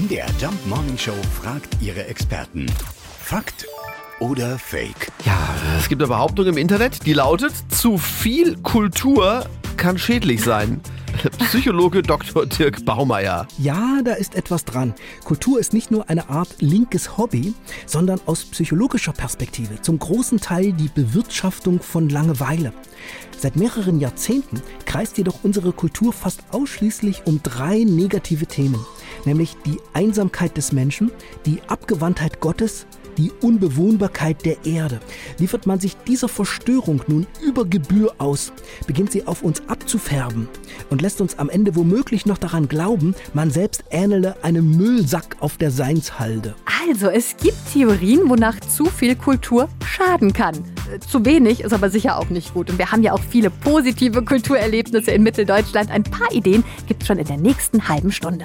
MDR Jump Morning Show fragt ihre Experten. Fakt oder Fake? Ja, es gibt eine Behauptung im Internet, die lautet, zu viel Kultur kann schädlich sein. Psychologe Dr. Dirk Baumeier. Ja, da ist etwas dran. Kultur ist nicht nur eine Art linkes Hobby, sondern aus psychologischer Perspektive zum großen Teil die Bewirtschaftung von Langeweile. Seit mehreren Jahrzehnten kreist jedoch unsere Kultur fast ausschließlich um drei negative Themen, nämlich die Einsamkeit des Menschen, die Abgewandtheit Gottes die Unbewohnbarkeit der Erde. Liefert man sich dieser Verstörung nun über Gebühr aus, beginnt sie auf uns abzufärben und lässt uns am Ende womöglich noch daran glauben, man selbst ähnele einem Müllsack auf der Seinshalde. Also, es gibt Theorien, wonach zu viel Kultur schaden kann. Zu wenig ist aber sicher auch nicht gut. Und wir haben ja auch viele positive Kulturerlebnisse in Mitteldeutschland. Ein paar Ideen gibt es schon in der nächsten halben Stunde.